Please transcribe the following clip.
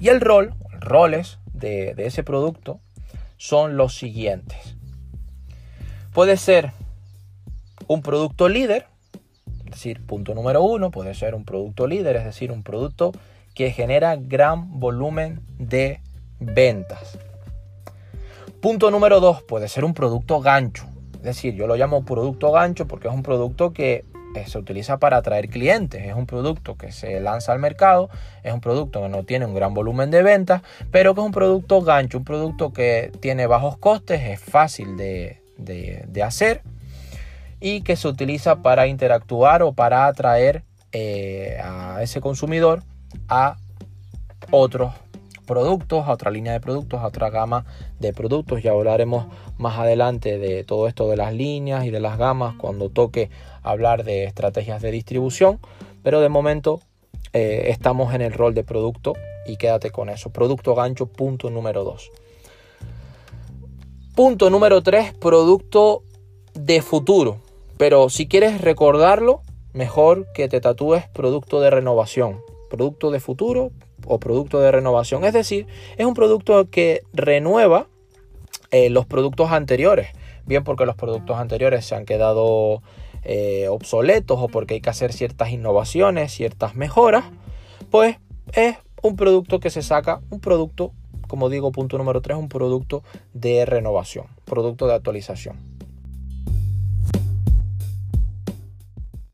Y el rol, roles de, de ese producto son los siguientes. Puede ser un producto líder, es decir, punto número uno, puede ser un producto líder, es decir, un producto que genera gran volumen de ventas. Punto número dos, puede ser un producto gancho. Es decir, yo lo llamo producto gancho porque es un producto que se utiliza para atraer clientes. Es un producto que se lanza al mercado, es un producto que no tiene un gran volumen de ventas, pero que es un producto gancho, un producto que tiene bajos costes, es fácil de, hacer y que se utiliza para interactuar o para atraer eh, a ese consumidor a otros productos, a otra línea de productos, a otra gama de productos. Ya hablaremos más adelante de todo esto de las líneas y de las gamas cuando toque hablar de estrategias de distribución. Pero de momento eh, estamos en el rol de producto y quédate con eso. Producto gancho, punto número 2. Punto número 3, producto de futuro. Pero si quieres recordarlo, mejor que te tatúes producto de renovación. Producto de futuro, o producto de renovación. Es decir, es un producto que renueva eh, los productos anteriores. Bien porque los productos anteriores se han quedado eh, obsoletos o porque hay que hacer ciertas innovaciones, ciertas mejoras. Pues es un producto que se saca, un producto, como digo, punto número 3, un producto de renovación, producto de actualización.